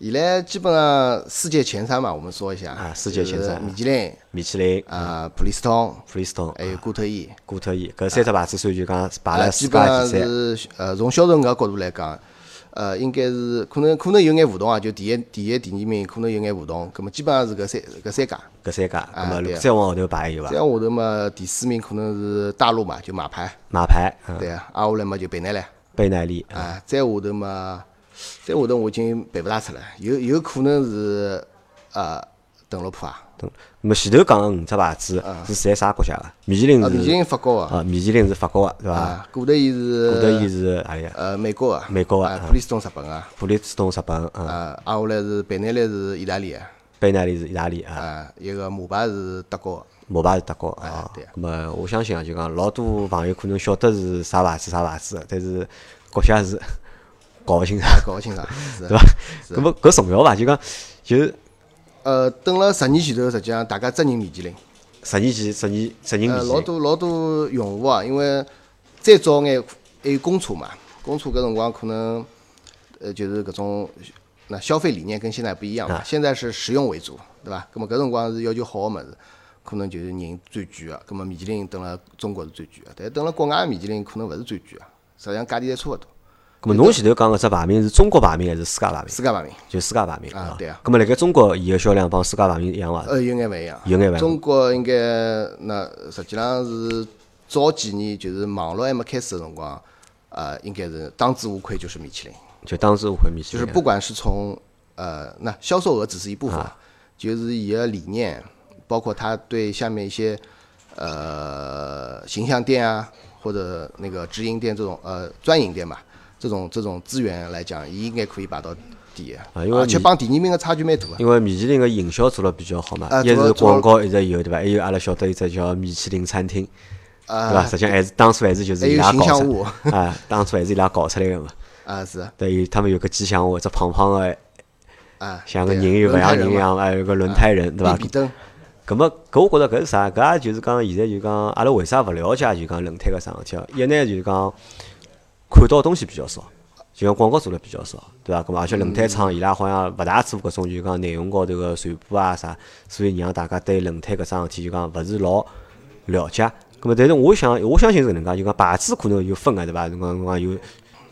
现在基本上世界前三嘛，我们说一下啊世界前三米其林米其林、啊、普利司通，普利司通、还有固特异，固特异搿三只牌子所以就讲排啊，了世界基本上。是呃从销售额角度来讲，呃应该是可能可能有眼互动啊，就第一、第一、第二名可能有眼互动，葛么基本上是搿三搿三家。搿三家，葛么如对果再往后头排有伐再往？下头嘛，第四名可能是大陆嘛，就马牌，马牌，嗯，对啊，挨下来嘛就倍耐力，倍耐力，啊，再下头嘛，再下头我已经背勿大出来，有有可能是呃邓禄普啊，等。那么前头讲个五只牌子是在啥国家个？米其林是，米其是林法国个，啊，米其林是法国个，对伐？啊，古德伊是古德伊是何里个？呃美国个，美国个普利司通日本个，普利司通日本，啊，啊，挨下来是贝内利是意大利个，贝奈利是意大利啊，啊，一个马牌是德国个，摩巴是德国啊。那么我相信啊，就讲老多朋友可能晓得是啥牌子啥牌子，但是国家是 (laughs) 搞勿清爽，搞勿清爽，是 (laughs) 对伐？那么搿重要伐？就讲就是呃，等了十年前头，实际上大家只认米其林，十年前、十年、十年呃，米其林，老多老多用户啊，因为再早眼还有公车嘛，公车搿辰光可能呃就是搿种那消费理念跟现在不一样嘛，啊。现在是实用为主，对伐？葛末搿辰光是要求好个物事，可能就是人最贵个，葛末米其林等了中国是最贵个，但等了国外的米其林可能勿是最贵个，实际上价钿侪差勿多，那么侬前头讲个只排名是中国排名还是世界排名？世界排名就世界排名啊对啊。咁么辣盖中国伊个销量帮世界排名一样伐？呃有眼勿一样，有眼勿一样中国应该那实际上是早几年就是网络还没开始个辰光，呃，应该是当之无愧就是米其林。就当之无愧米其林。就是不管是从呃，那销售额只是一部分，就是伊个理念，包括他对下面一些呃形象店啊，或者那个直营店这种呃专营店吧，这种这种资源来讲，伊应该可以排到第一，啊因为而且米帮第二名个差距蛮大个。因为米其林个营销做了比较好嘛，啊一是广告一直有对伐？还有阿拉晓得一只叫米其林餐厅，啊对伐？实际上还是当初还是就是伊拉搞出啊，当初还是伊拉搞出来个嘛。(laughs) 啊是对，有他们有个吉祥物，只胖胖个，啊，像个对人又勿像人一样，还有个轮胎人，对伐比？比登咁么，搿我觉着搿是啥？搿也就是讲，现在就讲，阿拉为啥勿了解就讲轮胎搿桩事体哦？一呢就是讲看到东西比较少，就像广告做了比较少，对伐？咁么而且轮胎厂伊拉好像勿大做搿种就讲内容高头个传播啊啥，所以让大家对轮胎搿桩事体就讲勿是老了解。咁么，但是我想，我相信是搿能介，就讲牌子可能有分个，对伐？侬讲侬讲有。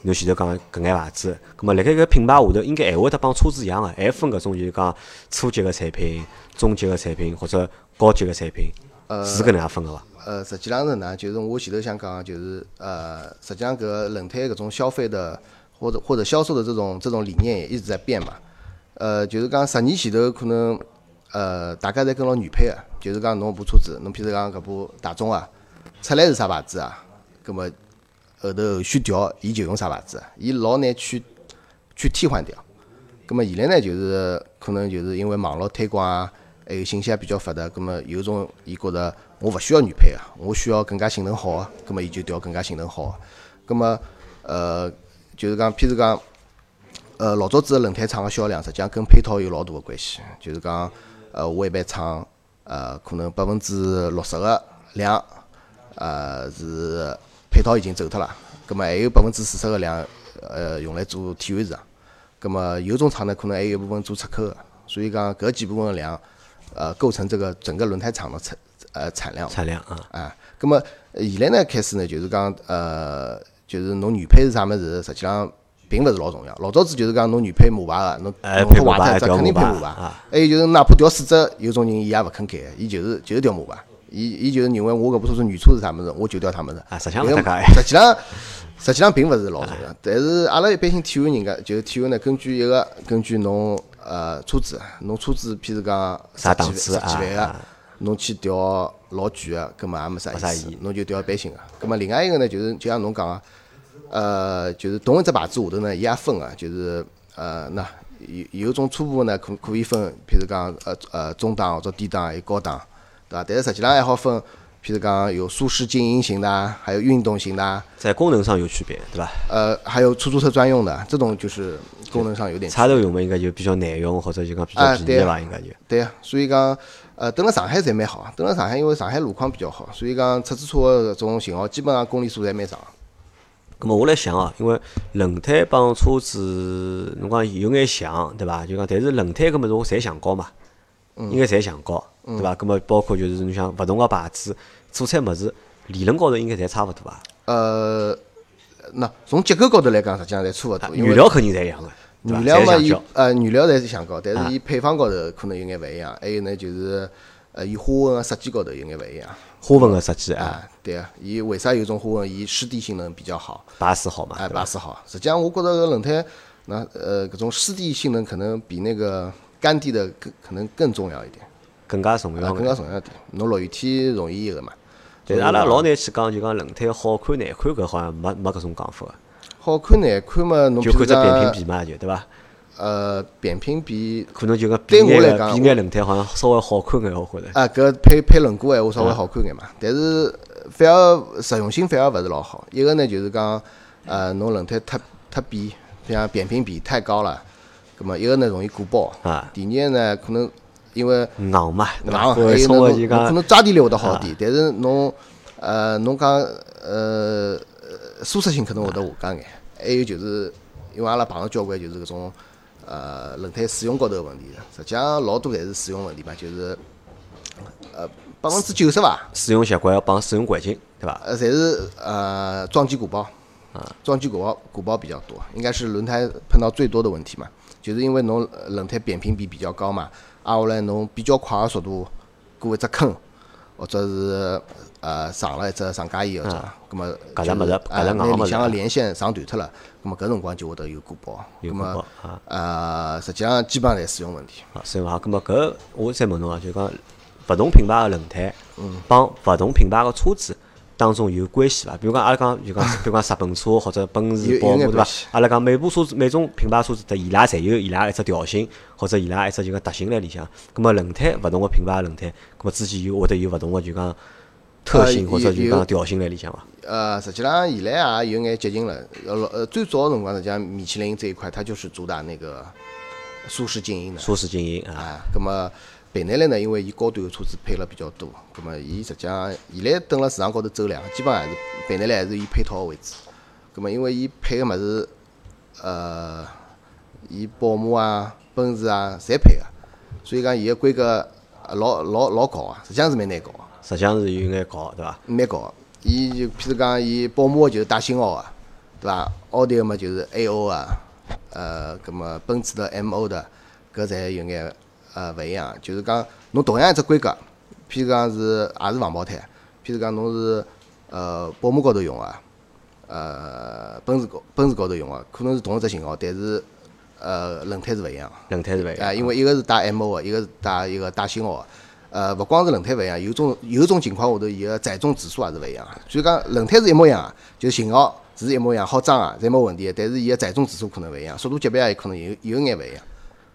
侬前头讲搿眼牌子，咁么辣盖搿品牌下头，应该还会得帮车子一样个，还分搿种就是讲初级个产品、中级个产品或者高级个产品，是搿能介分个伐？呃，实际上是呢，就是我前头想讲的，就是呃，实际上搿轮胎搿种消费的或者或者销售的这种这种理念也一直在变嘛。呃，就是讲十年前头可能呃大家侪跟牢原配个，就是讲侬部车子，侬譬如讲搿部大众啊，出来是啥牌子啊，葛么后头后续调伊就用啥牌子，伊老难去去替换掉。葛么现在呢，就是可能就是因为网络推广啊，还有信息也比较发达，葛么有种伊觉着我勿需要原配啊，我需要更加性能好个，葛么伊就调更加性能好个。葛么呃，就是讲，譬如讲，呃，老早子个轮胎厂个销量，实际上跟配套有老大个关系。就是讲，呃，我一般厂，呃，可能百分之六十个量，呃，是配套已经走脱了，葛么还有百分之四十个量，呃，用来做体验市场。葛么有种厂呢，可能还有一部分做出口个，所以讲搿几部分个量，呃，构成这个整个轮胎厂的产呃产量。产量啊，啊，葛么呃现在呢开始呢，就是讲呃，就是侬原配是啥物事，实际上并勿是老重要。老早子就是讲侬原配马牌个，侬哎弄脱坏脱只肯定配调马牌。还有就是哪怕调四只，有种人伊也勿肯改，伊就是就是调马牌。伊伊就是认为我搿部车子原车是啥物事，我就调啥物事。啊实际上实际上实际上并勿是老重要，但是阿拉一般性体会人家，就是体会呢，根据一个根据侬呃车子，侬车子譬如讲十几啥档次十几万个侬去调老贵个，葛末也没啥没啥意思侬就调一般性个。葛末另外一个呢，就是就像侬讲个，呃，就是同一只牌子下头呢，伊也分个，就是呃，那有有种初步呢，可可以分，譬如讲呃呃中档或者低档，还有高档，对伐？但是实际上还好分，譬如讲有舒适精英型的啊，还有运动型的啊，在功能上有区别，对伐？呃，还有出租车专用的，这种就是功能上有点区别插头用嘛，应该就比较耐用，或者就讲比较便宜伐？应该就对呀，所以讲，呃，等辣上海侪蛮好，等辣上海因为上海路况比较好，所以讲出租车的搿种型号基本上公里数侪蛮长。咁么我来想哦，因为轮胎帮车子，侬讲有眼像，对伐？就讲，但是轮胎搿物事我侪想高嘛，应该侪想过，对伐？咁么包括就是侬想勿同个牌子做出来物事，理论高头应该侪差勿多伐？呃，那从结构高头来讲，实际上侪差勿多，原料肯定侪一样个？原料嘛，伊呃原料侪是橡胶，但啊是伊配方高头可能有眼勿一样，还有呢就是呃伊花纹个设计高头有眼勿一样。花纹个设计啊，啊，对啊，伊为啥有种花纹？伊湿地性能比较好，排水好嘛，哎，对伐把？式好。实际上，我觉着搿轮胎，那呃，搿种湿地性能可能比那个干地的更可能更重要一点。更加重要更加重要点。侬落雨天容易一个嘛。但是阿拉老难去讲，就讲轮胎好看难看搿好像没没搿种讲法个。好看难看嘛，侬就看只扁平比嘛，就对伐？呃，扁平比可能就讲对我来讲比眼轮胎好像稍微好看眼，我觉着。啊，搿配配轮毂闲话稍微好看眼嘛，但是反而实用性反而勿是老好。一个呢就是讲，呃，侬轮胎太太扁，像扁平比太高了，葛么一个呢容易鼓包，啊第二呢可能因为硬嘛？硬，还有稍微就呢侬侬可能抓地力会得好点，但是侬呃侬讲呃呃舒适性可能会得下降眼。还有就是因为阿拉碰到交关就是搿种呃轮胎使用高头个问题，实际上老多侪是使用问题嘛，就是呃百分之九十伐，使用习惯帮使用环境，对伐？呃侪是呃撞击鼓包，撞击鼓包鼓包比较多，应该是轮胎碰到最多的问题嘛，就是因为侬呃轮胎扁平比比较高嘛，挨下来侬比较快个速度过一只坑，或者是呃上了一只上架衣搿种，葛么搿只物事啊搿只硬物事拿里向个连线上断脱了，葛么搿辰光就会得有鼓包，葛有鼓包末啊。呃实际上基本上侪使用问题。啊，所以好，葛末搿我再问侬啊，就讲勿同品牌个轮胎，帮勿同品牌个车子当中有关系伐？比如讲阿拉讲就讲，(laughs) 比如讲日本车或者奔驰、宝马对伐？阿拉讲每部车子每种品牌车子，它伊拉侪有伊拉一只调性或者伊拉一只就讲特性辣里向。葛末轮胎勿同个品牌轮胎，葛末之间有会得有勿同个就讲特呃性或者就讲调性辣里向伐？呃，实际上现在也有眼接近了。呃，最早个辰光，实际上米其林这一块，它就是主打那个舒适静音的。舒适经营啊，啊，葛么倍耐力呢，因为伊高端个车子配了比较多，葛么伊实际上现在蹲辣市场高头走量，基本上还是倍耐力还是以配套为主。葛么因为伊配个物事，呃，伊宝马啊、奔驰啊，侪配个，所以讲伊个规格呃老老老高啊，实际上是蛮难搞个。实际上是有眼高，对伐？蛮高个。伊就譬如讲，伊宝马就是带星号个，对伐？奥迪个嘛就是 A O 啊，呃，葛么奔驰的 M O 的，搿侪有眼呃勿一样。就是讲，侬同样一只规格，譬如讲是也是防爆胎，譬如讲侬是呃宝马高头用个，呃奔驰高奔驰高头用个，可能是同一只型号，但是呃轮胎是勿一样个。轮胎是勿一样啊，因为一个是带 M 个，一个是带一个带星号个。呃，勿光是轮胎勿一样，有种有种情况下头，伊个载重指数也是勿一样个。所以讲轮胎是一模一样个，就是型号是一模一样，好装啊，侪没问题的。但是伊个载重指数可能勿一样，速度级别也可能有有眼勿一样。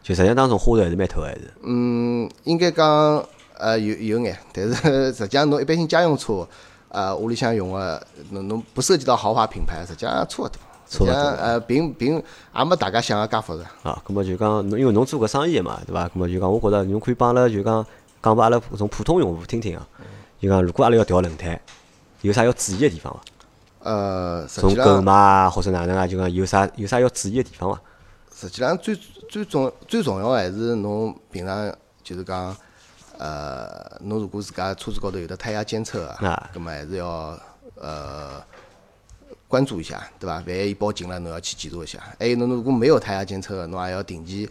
就实际上当中花头还是蛮头还是。嗯，应该讲呃有有眼，但是实际上侬一般性家用车，呃屋里向用个，侬侬不涉及到豪华品牌，实际上差勿多。实际差勿多上呃并并也没大家想个介复杂。啊，咁么就讲，侬因为侬做搿生意个嘛，对伐？咁么就讲，我觉着侬可以帮阿拉就讲讲拨阿拉搿种普通用户听听啊。就讲，如果阿拉要调轮胎，有啥要注意个地方伐？呃，实从购买啊，或者哪能啊，就讲有啥有啥要注意个地方伐？实际上最最重最重要还是侬平常就是讲，呃，侬如果自家车子高头有的胎压监测啊啊，葛么还是要呃关注一下，对伐？万一伊报警了，侬要去检查一下。还有侬如果没有胎压监测个，侬也要定期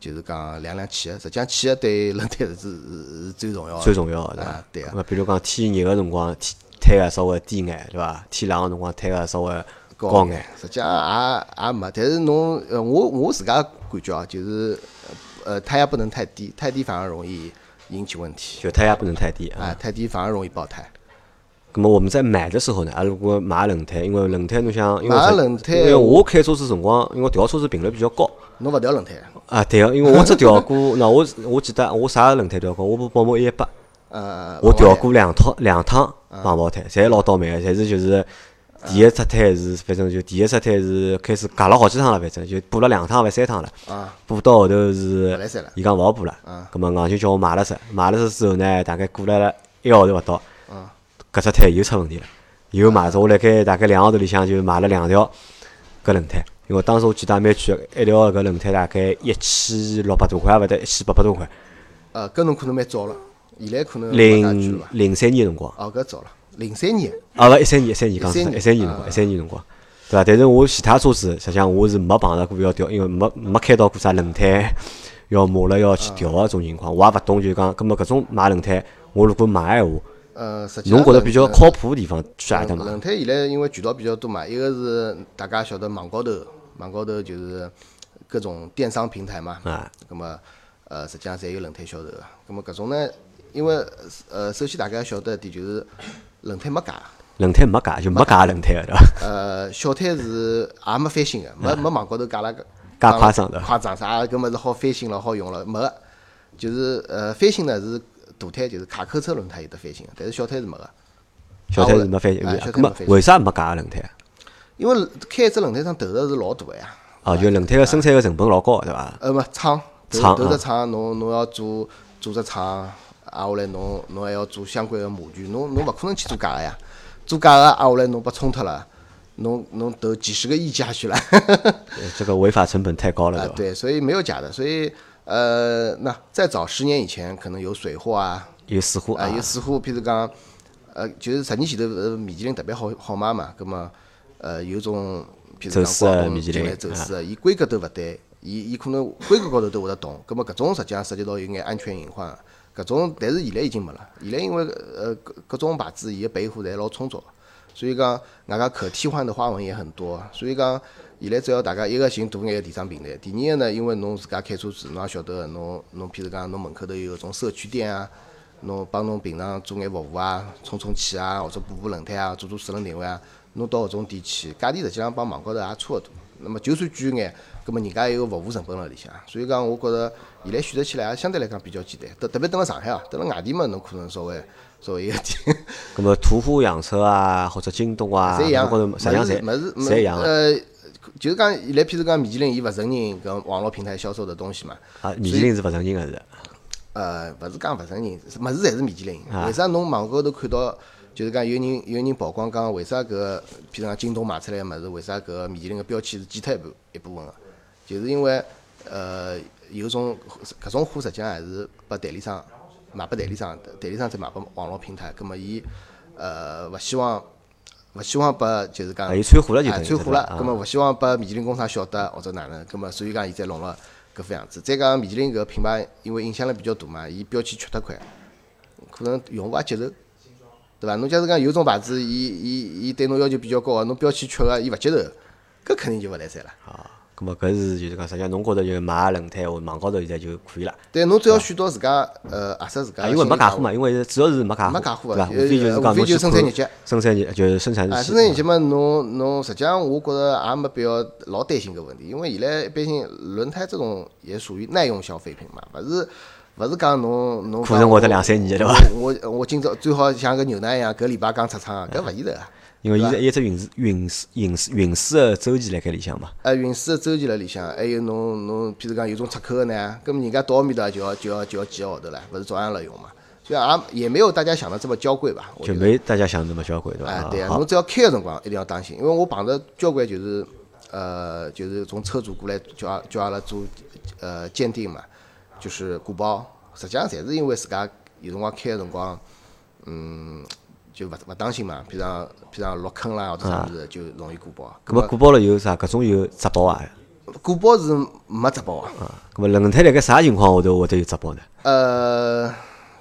就是讲量量气压。实际上气压对轮胎是是是最重要的。最重要个对伐啊？对啊咁么比如讲天热个辰光，天胎压稍微低眼，对伐？天冷个辰光，胎压稍微高眼。实际上也也没，但是侬呃，我我自家感觉啊，就是呃胎压不能太低，太低反而容易引起问题。就胎压不能太低啊。啊，太低反而容易爆胎。那么我们在买的时候呢，啊，如果买轮胎，因为轮胎侬想，因为轮胎因为我开车子辰光，因为调车子频率比较高。侬勿调轮胎，啊，对个，因为我只调过，(laughs) 那我我记得我啥轮胎调过，我部宝马一八，呃，我调过两套两趟防爆胎，侪老倒霉个，侪是就是第一只胎是反正就第一只胎是开始夹了好几趟了，反正就补了两趟还三趟了，啊，补到后头是伊讲勿好补了，葛末硬就叫我买了只，买了只之后呢，大概过了一个号头勿到，搿只胎又出问题了，又买只，我辣盖大概两个号头里向就买了两条搿轮胎，因为当时我记得也蛮贵个，一条搿轮胎大概一千六百多块，勿得一千八百多块。呃，搿侬可能蛮早了，现在可能？零零三年个辰光，哦，搿早了，零三年，啊勿一三年一三年讲错，一三年。辰光，啊。一三年辰光，对伐？但是我其他车子实际上我是没碰着过要调，因为没没开到过啥轮胎要磨了要去调个种情况，我也勿懂，就是讲，葛末搿种买轮胎，我如果买闲话，呃，实际上侬觉着比较靠谱个地方去何搭买？轮轮胎现在因为渠道比较多嘛，一个是大家晓得网高头，网高头就是各种电商平台嘛，啊，搿么呃实际上侪有轮胎销售个，搿么搿种呢，因为呃，首先大家要晓得一点就是轮胎没假，轮胎没假，就没假轮胎个对伐？呃，小胎是也没翻新个，没没网高头加了个介夸张的夸张啥搿物事好翻新了好用了，没个。就是呃，翻新呢是大胎，就是卡扣车轮胎有得翻新，但是小胎是没个。小胎是没翻新，哎小胎咁么没为啥没假个轮胎啊？因为开一只轮胎上投入是老大个呀。哦，就轮胎个生产个成本老高，对伐？呃，没厂，投厂啊投只厂，侬侬要做做只厂，挨下来侬侬还要做相关个模具，侬侬勿可能去做假个呀。做假个挨下来侬被冲脱了，侬侬投几十个亿下去了。呃这个违法成本太高了，(laughs) 对，对，所以没有假的，所以呃，那再早十年以前可能有水货啊，有死货啊，啊有，水货，譬如讲，呃，就是十年前头呃米其林特别好好卖嘛，葛么呃有种譬如讲广东米其林进来走私个，伊规格都勿对，伊伊可能规格高头都会得动，葛么搿种实际上涉及到有眼安全隐患，搿种但是现在已经没了，现在因为呃各各种牌子伊个备货侪老充足。所以讲，外加可替换的花纹也很多，所以讲，现在只要大家一个寻大眼个电商平台，第二个呢，因为侬自家开车子，侬也晓得，侬侬譬如讲，侬门口头有种社区店啊，侬帮侬平常做眼服务啊，充充气啊，或者补补轮胎啊，做做四轮定位啊，侬到搿种店去，价钿实际上帮网高头也差勿多。那么就算贵眼，搿么人家也有服务成本辣里向，所以讲，我觉着现在选择起来也相对来讲比较简单。特特别蹲辣上海啊，蹲辣外地嘛，侬可能稍微稍微有点。(laughs) 咁么途虎养车啊，或者京东啊，侪一样，或者物实际上侪事物事侪一样个呃，就是讲现在譬如讲米其林，伊勿承认搿网络平台销售的东西嘛。啊，米其林是勿承认个是，呃，勿是讲勿承认，是物事侪是米其林。啊为啥侬网高头看到，就是讲有人有人曝光讲，为啥搿譬如讲京东卖出来个物事，为啥搿米其林个标签是剪脱一部一部分个？就是因为呃有种搿种货实际上还是拨代理商卖拨代理商，代理商再卖拨网络平台，葛末伊呃勿希望。勿希望拨就是讲，啊伊穿货了就等于穿货了，是吧啊葛末勿希望拨米其林工厂晓得或者哪能，葛末所以讲现在弄了搿副样子。再讲米其林搿个品牌，因为影响力比较大嘛，伊标签缺脱块，可能用户也接受，对伐？侬假使讲有种牌子，伊伊伊对侬要求比较高个，侬标签缺个，伊勿接受，搿肯定就勿来三了。啊，咁么搿是就是讲，实际上侬觉着就买轮胎或网高头现在就可以了，对，侬只要选到自家呃合适自家因为没假货嘛，因为主要是没假货，没假货对伐？啊无非就是呃讲无非就生产日节生产日就是生产日啊，期生产日节嘛，侬侬实际上我觉着也没必要老担心搿问题，因为现在一般性轮胎这种也属于耐用消费品嘛，勿是勿是讲侬侬讲我库存会得两三年对伐我我我今朝最好像个牛奶一样，搿礼拜刚出厂，搿勿现实啊。因为伊是一只运输运输运输运输个周期辣盖里向嘛，呃，运输个周期辣里向，还有侬侬，譬如讲有种出口个呢，搿么人家到埃面搭就要就要就要几个号头了，勿是照样辣用嘛？所以也也没有大家想的这么娇贵吧？就没大家想的那么娇贵，对伐？哎，对啊，侬只要开个辰光一定要当心，因为我碰着交关就是呃，就是从车主过来叫阿叫阿拉做呃鉴定嘛，就是鼓包，实际上侪是因为自家有辰光开个辰光，嗯，就勿勿当心嘛，譬如讲譬如讲落坑啦或者啥物事，就容易过包。咁么过包了有啥？搿种有质保啊？过包是没质保啊。啊，咁么轮胎辣盖啥情况下头会得有质保呢？呃，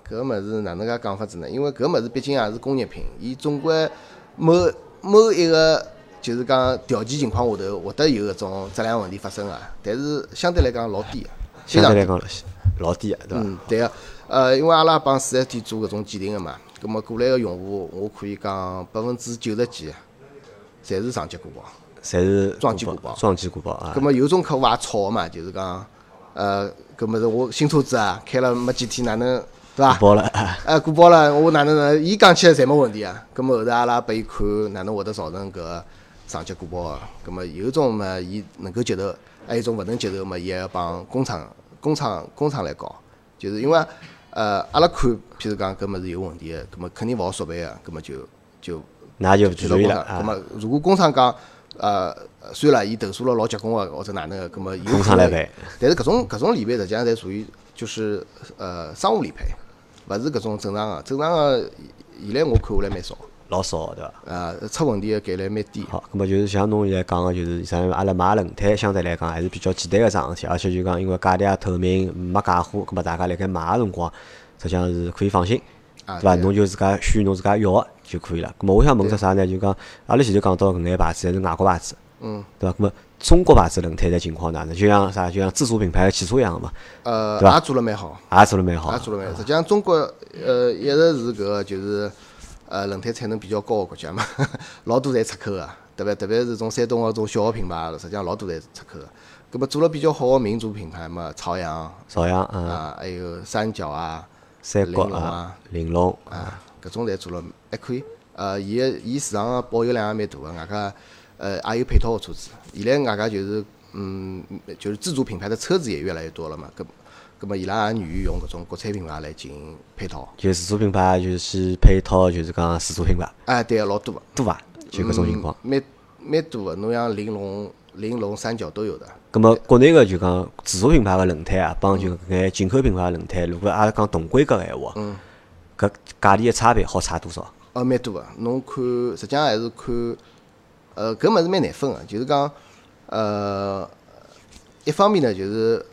搿物事哪能介讲法子呢？因为搿物事毕竟也是工业品，伊总归某某一个就是讲条件情况下头会得有搿种质量问题发生啊。但是相对来讲老低个。相对来讲老低个，对伐？嗯，对个。呃，因为阿拉帮四 S 店做搿种鉴定个嘛，葛末过来个用户，我可以讲百分之九十几，侪是上级鼓包。侪是撞击鼓包鼓撞击鼓包啊葛。末有种客户也吵个嘛，就是讲，呃，搿物事我新车子啊，开了没几天，哪能对伐？鼓包了，哎，过包了，我哪能呢？伊讲起来侪没问题啊。咁么后头阿拉拨伊看哪能会得造成搿上级过包个。咁么有种嘛，伊能够接受；还有一种勿能接受嘛，伊还要帮工厂、工厂、工厂来搞。就是因为呃，阿拉看，譬如讲搿物事有问题个，咁么肯定勿好索赔个，咁么就就那就去到工厂。咁注意了啊。么如果工厂讲呃，算了，伊投诉了老结棍个，或者哪能个，咁么伊工可能厂来赔。但是搿种搿种理赔实际上侪属于就是呃商务理赔，勿是搿种正常个。正常个现在我看下来蛮少，老少对伐？呃，出问题个概率蛮低。好，那么就是像侬现在讲个，就是像？阿拉买轮胎相对来讲还是比较简单个桩事体，而且就讲因为价钿也透明，没假货，那么大家辣盖买个辰光，实际上是可以放心，啊对伐？对侬就自家选侬自家要个就可以了。那么我想问只啥呢？就讲阿拉前头讲到搿眼牌子侪是外国牌子，嗯，对伐？那么中国牌子轮胎的情况哪能？就像啥？就像自主品牌的汽车一样嘛，呃，对吧也做了蛮好，也做了蛮好也。做了蛮好。实际上，中国呃一直是搿个就是呃轮胎产能比较高个国家嘛，(laughs) 老多侪出口个，对伐？特别是种山东个种小个品牌，实际上老多侪出口个。葛末做了比较好个民族品牌嘛，朝阳朝阳嗯，啊，还有三角啊。三角玲珑啊啊，玲珑啊，搿种侪做了还可以。呃，伊个伊市场个保有量也蛮大个，外加呃也有配套个车子。现在外加就是嗯，就是自主品牌的车子也越来越多了嘛，搿搿么伊拉也愿意用搿种国产品牌来进行配套。就自主品牌就是配套，就是讲自主品牌哎，对个，老多个，多伐？就搿种情况。蛮蛮多个。侬像玲珑、玲珑、三角都有的。咁么国内个就讲自主品牌个轮胎啊，帮就搿眼进口品牌个轮胎，如果阿拉讲同规格个闲话，嗯搿价钿个差别好差多少？哦，蛮多个。侬看，实际上还是看，呃，搿物事蛮难分个，就是讲，呃，一方面呢，就是呃，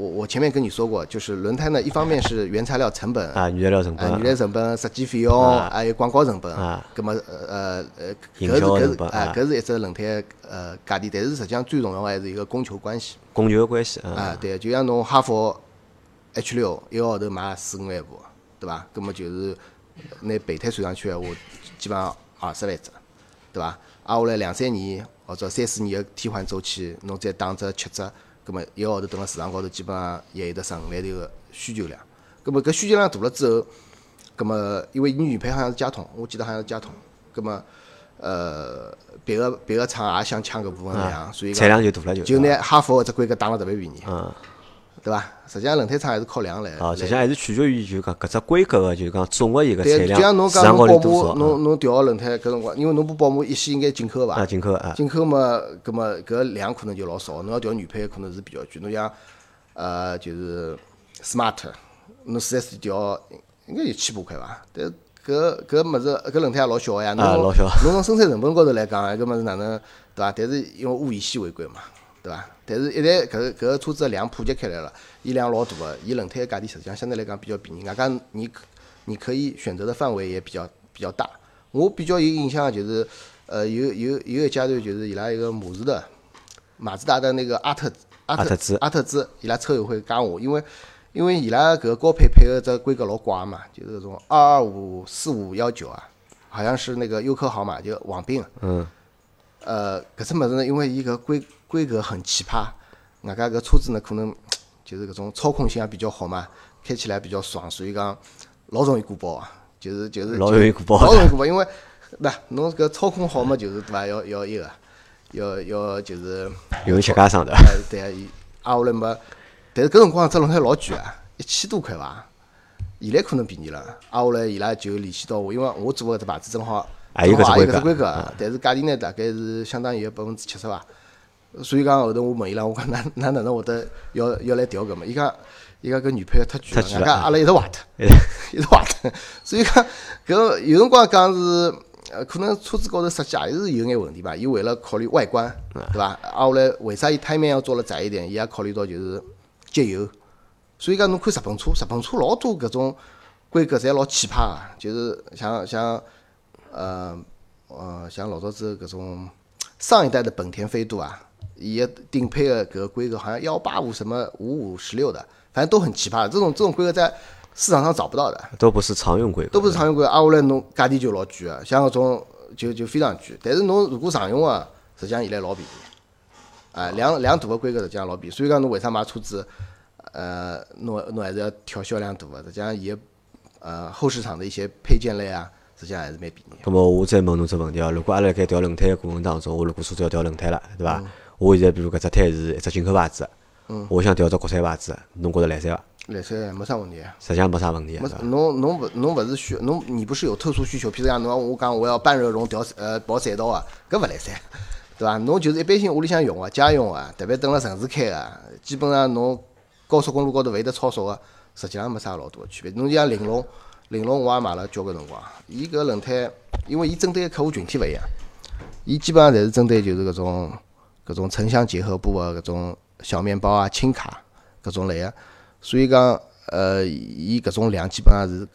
我我前面跟你说过，就是轮胎呢，一方面是原材料成本，啊，原材料成啊，本原材料成本、设计费用，还有广告成本啊，葛么呃呃搿是搿是啊，啊搿是一只轮胎呃价钿，但是实际上最重要的还是一个供求关系。供求关系啊，啊，对，就像侬哈弗 H 六一个号头卖四五万部，对伐？葛么就是拿备胎算上去闲话，基本上二十万只，对伐？挨下来两三年或者三四年个替换周期，侬再打只七折，葛末一个号头蹲辣市场高头，基本上也有得十五万头个需求量。葛末搿需求量大了之后，葛末因为伊原配好像是佳通，我记得好像是佳通，葛末呃别个别个厂也想抢搿部分量，所以产量就大了就。就拿哈弗搿只规格打了特别便宜。嗯，对伐？实际上轮胎厂还是靠量来。啊，实际上还是取决于就讲搿只规格个，就是讲总个一个产对，就像量侬讲侬宝马，侬侬调个轮胎搿辰光，因为侬不宝马一系应该进口啊？伐？进口啊，进口嘛，搿么搿量可能就老少，侬要调原配可能是比较贵。侬像呃，就是 smart，侬四 S 店调应该有千把块伐？但是搿搿物事搿轮胎也老小个呀，侬啊老小侬从生产成本高头来讲，搿物事哪能对伐？但是因为物以稀为贵嘛，对伐？但是一旦搿搿个车子的量普及开来了，伊量老大个，伊轮胎个价钿实际上相对来讲比较便宜，外加你你可以选择的范围也比较比较大。我比较有印象的就是，呃，有有有一阶段就是伊拉一个马自达，马自达的那个阿特阿特兹阿特兹，伊拉车友会加我，因为因为伊拉搿个高配配个这规格老怪嘛，就是搿种二二五四五幺九啊，好像是那个优客号嘛，就网并。嗯，呃，搿只物事呢，因为伊搿规规格很奇葩，外加搿车子呢可能 (tsk) 就是搿种操控性也比较好嘛，开起来比较爽，所以讲老容易过爆啊，就是就是老容易过爆老容易过爆，因为 (laughs) 那侬搿操控好嘛，就是对伐？要要一个，要要就是有人吃家商的。哎，对啊，伊挨下来嘛，但是搿辰光只轮胎老贵啊，一千多块伐？现在可能便宜了，挨下来伊拉就联系到我，因为我做搿只牌子正好也有也有搿只规格规格，但是价钿呢大概是相当于百分之七十伐。所以讲后头我问伊拉，我讲哪哪哪能会得要要来调搿么？伊讲伊讲搿原配太贵了，太贵了外加阿拉一直坏脱，(laughs) 一直坏脱。所以讲搿有辰光讲是。呃，可能车子高头设计还是有眼问题吧。伊为了考虑外观，对伐？啊，后来为啥伊胎面要做了窄一点？伊也考虑到就是节油。所以讲，侬看日本车，日本车老多搿种规格侪老奇葩个，就是像像呃呃像老早子搿种上一代的本田飞度啊，伊个顶配个搿个规格好像幺八五什么五五十六的，反正都很奇葩。这种这种规格在市场上找不到的。都不是常用规格，都不是常用规格，挨下来侬价钿就老贵个，像搿种就就非常贵。但是侬如果常用个，实际上现在老便宜。啊，量量大个规格实际上老便宜。所以讲侬为啥买车子，呃，侬侬还是要挑销量大个，实际上伊个呃后市场的一些配件类啊，实际上还是蛮便宜的。咁么我再问侬只问题哦，如果阿拉辣盖调轮胎个过程当中，我如果车子要调轮胎了，对嗯伐？我现在比如搿只胎是一只进口牌子，嗯我想调只国产牌子，侬觉着来三伐？来三没啥问题啊。实际上没啥问题啊没？侬侬勿侬勿是需侬你不是有特殊需求？譬如讲侬我讲我要半热熔调呃跑赛道啊，搿勿来三，对伐？侬就是一般性屋里向用个家用个，特别蹲辣城市开个，基本上侬高速公路高头勿会得超速个，实际上没啥老大个区别。侬就像玲珑，玲珑我也买了交关辰光，伊搿轮胎，因为伊针对个客户群体勿一样，伊基本上侪是针对就是搿种搿种城乡结合部个搿种小面包啊、轻卡搿种类个，所以讲呃，伊搿种量基本上是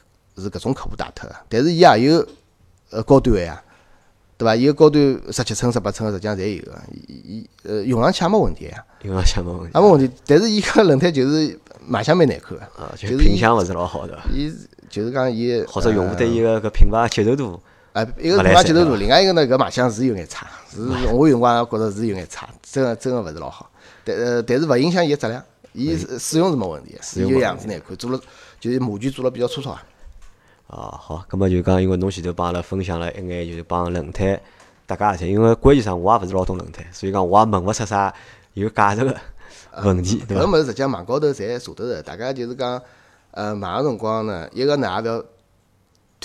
是搿种客户打脱个，但是伊也有呃高端个呀，对伐？伊个高端十七寸、十八寸个实际上侪有个，伊伊呃用上去也没问题呀，用上去没问题。也没问题。但是伊个轮胎就是卖相蛮难看个，啊，就就是品相勿是老好对伐？伊就是讲伊或者用户对呃伊个搿品牌接受度，哎，一个勿来三对伐品牌接受度，另外一个呢，搿卖相是有眼差，是我有辰光也觉着是有眼差，真个真个勿是老好。但呃，但是勿影响伊个质量，伊使使用是没问题的，伊个用没样子难看，做了就是模具做了比较粗糙啊。啊，好，葛么就讲，因为侬前头帮阿拉分享了一眼，就是帮轮胎搭界事体。因为关键上我也勿是老懂轮胎，所以讲我也问勿出啥有价值个问题，对伐？搿物事实际上网高头侪查得着，大家就是讲，呃，买个辰光呢，一个呢也勿要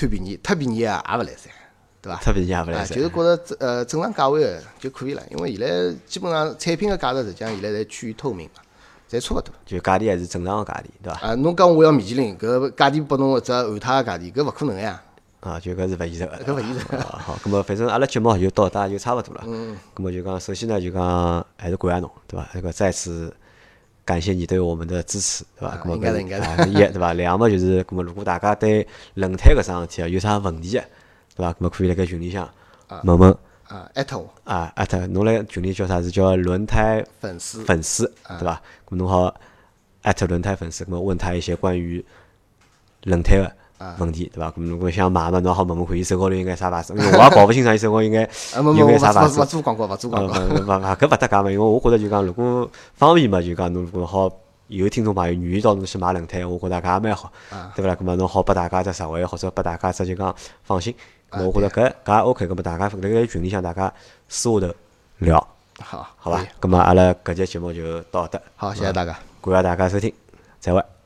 贪便宜，太便宜啊也勿来三，对伐？太便宜也勿来啊，三就是觉着正呃正常价位个就可以了，因为现在基本上产品个价值实际上现在侪趋于透明嘛，侪差勿多。就价钿还是正常个价钿，对伐？啊，侬讲我要米其林，搿价钿拨侬一只韩泰个价钿，搿勿可能个呀，啊，就搿是勿现实个。搿勿现实。啊，好，搿么反正阿拉节目就到这就差勿多了。嗯。咁么就讲，首先呢，就讲还是感谢侬，对伐？那个再次感谢你对我们的支持，对伐？咁么搿是应该的应该一对伐？(laughs) 两么就是，那么如果大家对轮胎搿桩事体啊有啥问题个，对伐？那么可以辣盖群里向问问啊，艾特我啊，艾特侬辣群里叫啥？是叫轮胎粉丝粉丝，对伐？咁侬好艾特轮胎粉丝，那么问他一些关于轮胎个问题，对伐？咁如果想买嘛，侬好问问看，伊手高头应该啥牌子？因为我也搞勿清爽伊手高应该 (laughs) 啊，没没，有眼啥牌子勿勿。做广告，勿做呃，广告。勿勿勿，搿勿搭界嘛，因为我觉着就讲，如果方便嘛，就讲侬如果好有听众朋友愿意到侬去买轮胎，我觉着搿也蛮好，对勿啦？咁么侬好拨大家只实惠，或者拨大家只就讲放心。我觉着搿搿也 OK，搿么大家辣盖群里向大家私下头聊，好，好伐可以？咁么阿拉搿节节目就到这，好，谢谢大家。感谢大家收听，再会。